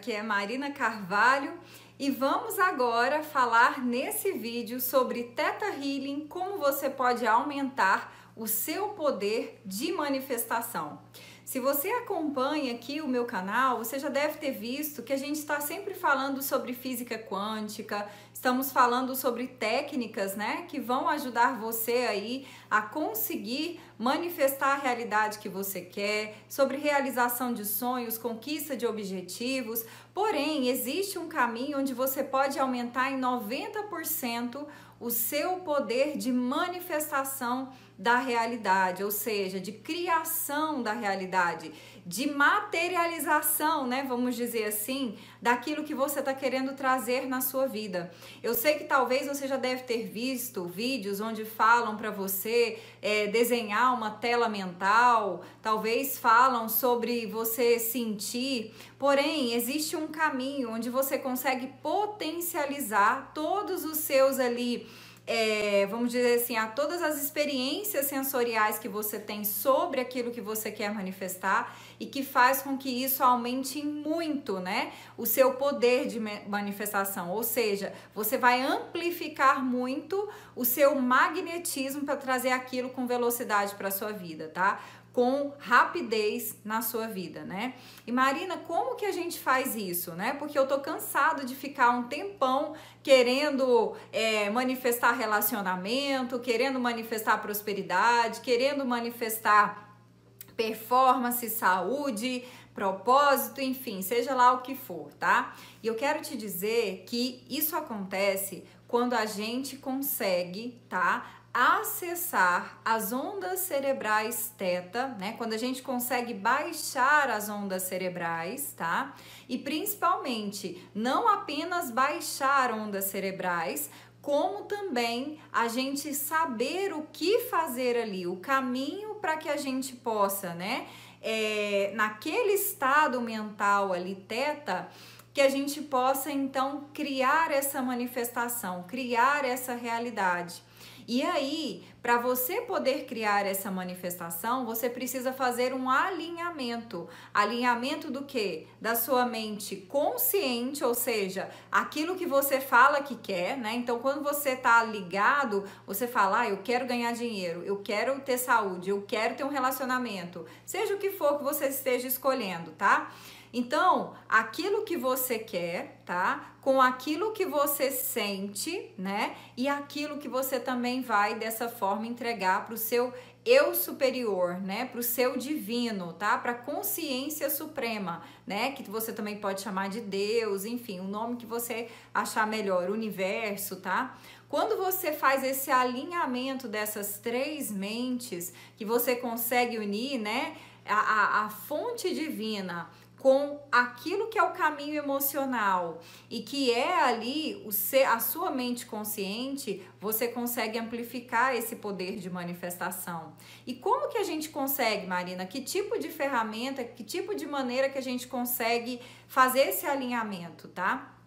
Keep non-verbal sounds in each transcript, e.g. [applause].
Aqui é Marina Carvalho e vamos agora falar nesse vídeo sobre Teta Healing, como você pode aumentar o seu poder de manifestação. Se você acompanha aqui o meu canal, você já deve ter visto que a gente está sempre falando sobre física quântica, estamos falando sobre técnicas, né, que vão ajudar você aí a conseguir manifestar a realidade que você quer, sobre realização de sonhos, conquista de objetivos. Porém, existe um caminho onde você pode aumentar em 90% o seu poder de manifestação da realidade, ou seja, de criação da realidade, de materialização, né? Vamos dizer assim, daquilo que você está querendo trazer na sua vida. Eu sei que talvez você já deve ter visto vídeos onde falam para você é, desenhar uma tela mental, talvez falam sobre você sentir, porém existe um caminho onde você consegue potencializar todos os seus ali é, vamos dizer assim, a todas as experiências sensoriais que você tem sobre aquilo que você quer manifestar e que faz com que isso aumente muito, né? O seu poder de manifestação, ou seja, você vai amplificar muito o seu magnetismo para trazer aquilo com velocidade para sua vida, tá? Com rapidez na sua vida, né? E Marina, como que a gente faz isso, né? Porque eu tô cansado de ficar um tempão querendo é, manifestar relacionamento, querendo manifestar prosperidade, querendo manifestar performance, saúde, propósito, enfim, seja lá o que for, tá? E eu quero te dizer que isso acontece quando a gente consegue, tá? Acessar as ondas cerebrais teta, né? Quando a gente consegue baixar as ondas cerebrais, tá? E principalmente não apenas baixar ondas cerebrais, como também a gente saber o que fazer ali, o caminho para que a gente possa, né? É, naquele estado mental ali teta, que a gente possa então criar essa manifestação, criar essa realidade. E aí, para você poder criar essa manifestação, você precisa fazer um alinhamento. Alinhamento do que? Da sua mente consciente, ou seja, aquilo que você fala que quer, né? Então, quando você tá ligado, você fala: ah, eu quero ganhar dinheiro, eu quero ter saúde, eu quero ter um relacionamento, seja o que for que você esteja escolhendo, tá? Então, aquilo que você quer, tá? Com aquilo que você sente, né? E aquilo que você também vai dessa forma entregar para o seu eu superior, né, para o seu divino, tá? Para consciência suprema, né, que você também pode chamar de Deus, enfim, o nome que você achar melhor, universo, tá? Quando você faz esse alinhamento dessas três mentes, que você consegue unir, né, a, a, a fonte divina com aquilo que é o caminho emocional e que é ali o ser, a sua mente consciente, você consegue amplificar esse poder de manifestação. E como que a gente consegue, Marina? Que tipo de ferramenta, que tipo de maneira que a gente consegue fazer esse alinhamento, tá?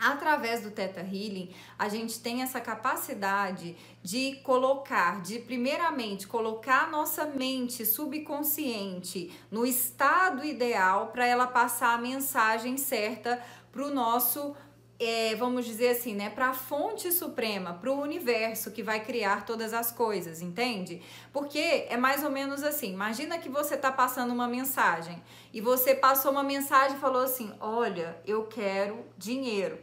Através do Theta Healing, a gente tem essa capacidade de colocar, de primeiramente colocar a nossa mente subconsciente no estado ideal para ela passar a mensagem certa para o nosso é, vamos dizer assim, né, para a fonte suprema, para o universo que vai criar todas as coisas, entende? Porque é mais ou menos assim. Imagina que você está passando uma mensagem e você passou uma mensagem e falou assim: "Olha, eu quero dinheiro".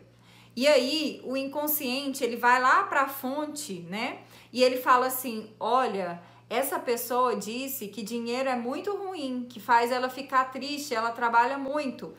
E aí o inconsciente ele vai lá para a fonte, né? E ele fala assim: olha, essa pessoa disse que dinheiro é muito ruim, que faz ela ficar triste, ela trabalha muito.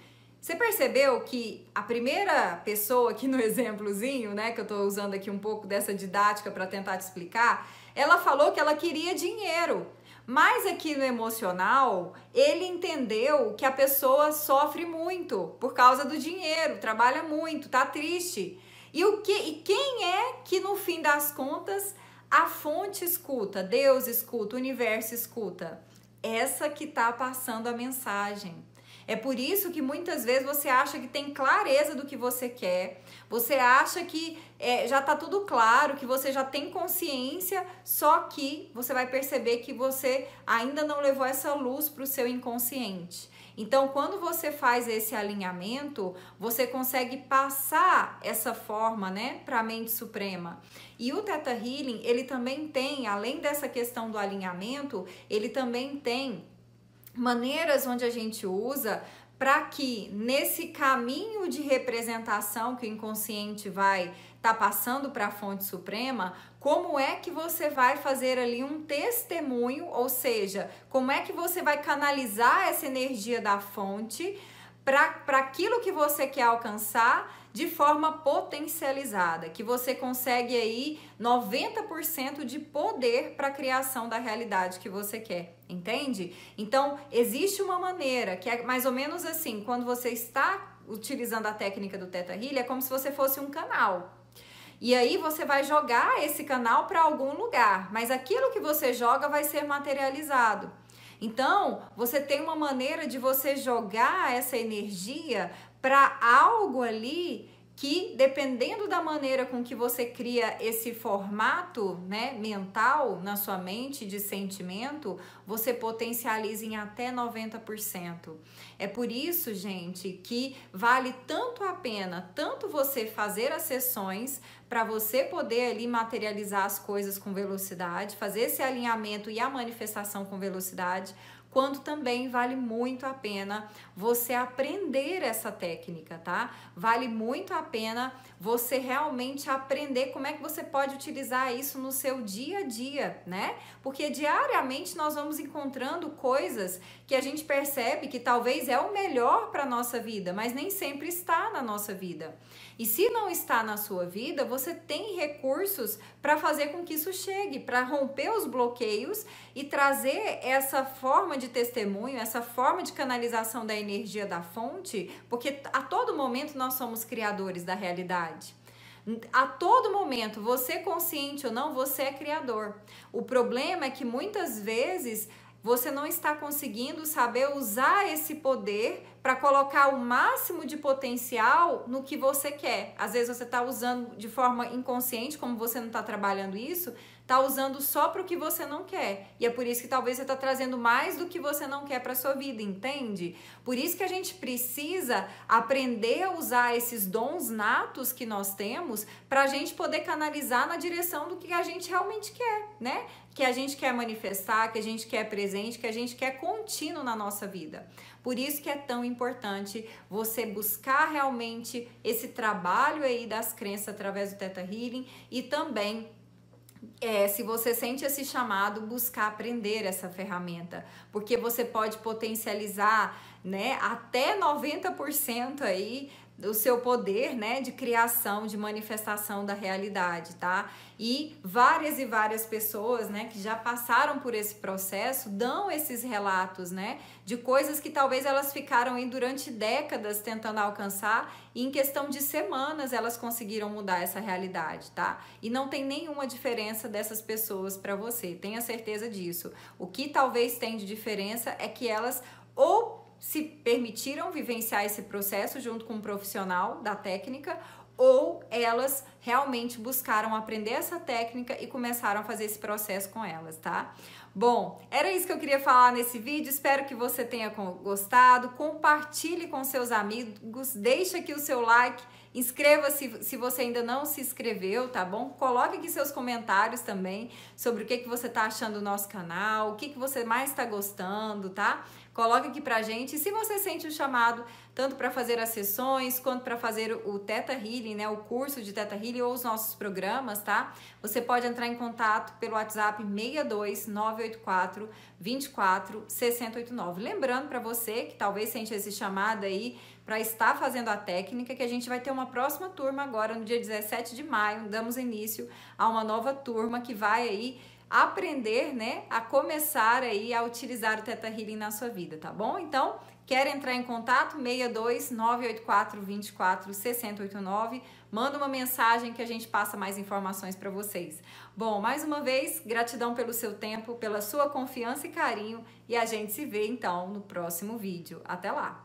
Você percebeu que a primeira pessoa aqui no [laughs] exemplozinho, né, que eu estou usando aqui um pouco dessa didática para tentar te explicar, ela falou que ela queria dinheiro. Mas aqui no emocional, ele entendeu que a pessoa sofre muito por causa do dinheiro, trabalha muito, tá triste. E o que e quem é que no fim das contas a fonte escuta, Deus escuta, o universo escuta? Essa que tá passando a mensagem. É por isso que muitas vezes você acha que tem clareza do que você quer, você acha que é, já tá tudo claro, que você já tem consciência, só que você vai perceber que você ainda não levou essa luz para o seu inconsciente. Então, quando você faz esse alinhamento, você consegue passar essa forma, né, para a mente suprema. E o Theta Healing, ele também tem, além dessa questão do alinhamento, ele também tem maneiras onde a gente usa para que nesse caminho de representação que o inconsciente vai estar tá passando para a fonte suprema, como é que você vai fazer ali um testemunho, ou seja, como é que você vai canalizar essa energia da fonte para aquilo que você quer alcançar de forma potencializada, que você consegue aí 90% de poder para a criação da realidade que você quer, entende? Então, existe uma maneira que é mais ou menos assim, quando você está utilizando a técnica do Teta Healing, é como se você fosse um canal. E aí você vai jogar esse canal para algum lugar, mas aquilo que você joga vai ser materializado. Então, você tem uma maneira de você jogar essa energia para algo ali que dependendo da maneira com que você cria esse formato, né, mental na sua mente de sentimento, você potencializa em até 90%. É por isso, gente, que vale tanto a pena, tanto você fazer as sessões para você poder ali materializar as coisas com velocidade, fazer esse alinhamento e a manifestação com velocidade, quanto também vale muito a pena você aprender essa técnica, tá? Vale muito a pena você realmente aprender como é que você pode utilizar isso no seu dia a dia, né? Porque diariamente nós vamos encontrando coisas que a gente percebe que talvez é o melhor para nossa vida, mas nem sempre está na nossa vida. E se não está na sua vida, você tem recursos para fazer com que isso chegue, para romper os bloqueios e trazer essa forma de testemunho, essa forma de canalização da energia da fonte, porque a todo momento nós somos criadores da realidade. A todo momento, você consciente ou não, você é criador. O problema é que muitas vezes você não está conseguindo saber usar esse poder para colocar o máximo de potencial no que você quer. Às vezes você está usando de forma inconsciente, como você não está trabalhando isso, está usando só para o que você não quer. E é por isso que talvez você está trazendo mais do que você não quer para sua vida, entende? Por isso que a gente precisa aprender a usar esses dons natos que nós temos para a gente poder canalizar na direção do que a gente realmente quer, né? Que a gente quer manifestar, que a gente quer presente, que a gente quer contínuo na nossa vida. Por isso que é tão importante você buscar realmente esse trabalho aí das crenças através do Teta Healing e também é, se você sente esse chamado, buscar aprender essa ferramenta, porque você pode potencializar, né, até 90% aí do seu poder, né, de criação, de manifestação da realidade, tá? E várias e várias pessoas, né, que já passaram por esse processo, dão esses relatos, né, de coisas que talvez elas ficaram aí durante décadas tentando alcançar e em questão de semanas elas conseguiram mudar essa realidade, tá? E não tem nenhuma diferença dessas pessoas para você, tenha certeza disso. O que talvez tem de diferença é que elas ou se permitiram vivenciar esse processo junto com um profissional da técnica ou elas realmente buscaram aprender essa técnica e começaram a fazer esse processo com elas, tá? Bom, era isso que eu queria falar nesse vídeo. Espero que você tenha gostado. Compartilhe com seus amigos, deixa aqui o seu like, inscreva-se se você ainda não se inscreveu, tá bom? Coloque aqui seus comentários também sobre o que, que você tá achando do nosso canal, o que, que você mais está gostando, tá? Coloque aqui pra gente. E se você sente o chamado tanto para fazer as sessões quanto para fazer o Teta Healing, né, o curso de Teta Healing ou os nossos programas, tá? Você pode entrar em contato pelo WhatsApp 62 984 24 6089. Lembrando para você que talvez sente esse chamado aí para estar fazendo a técnica, que a gente vai ter uma próxima turma agora no dia 17 de maio, damos início a uma nova turma que vai aí aprender, né, a começar aí a utilizar o Teta Healing na sua vida, tá bom? Então, quer entrar em contato? 62 984 24 6089. Manda uma mensagem que a gente passa mais informações para vocês. Bom, mais uma vez, gratidão pelo seu tempo, pela sua confiança e carinho e a gente se vê então no próximo vídeo. Até lá!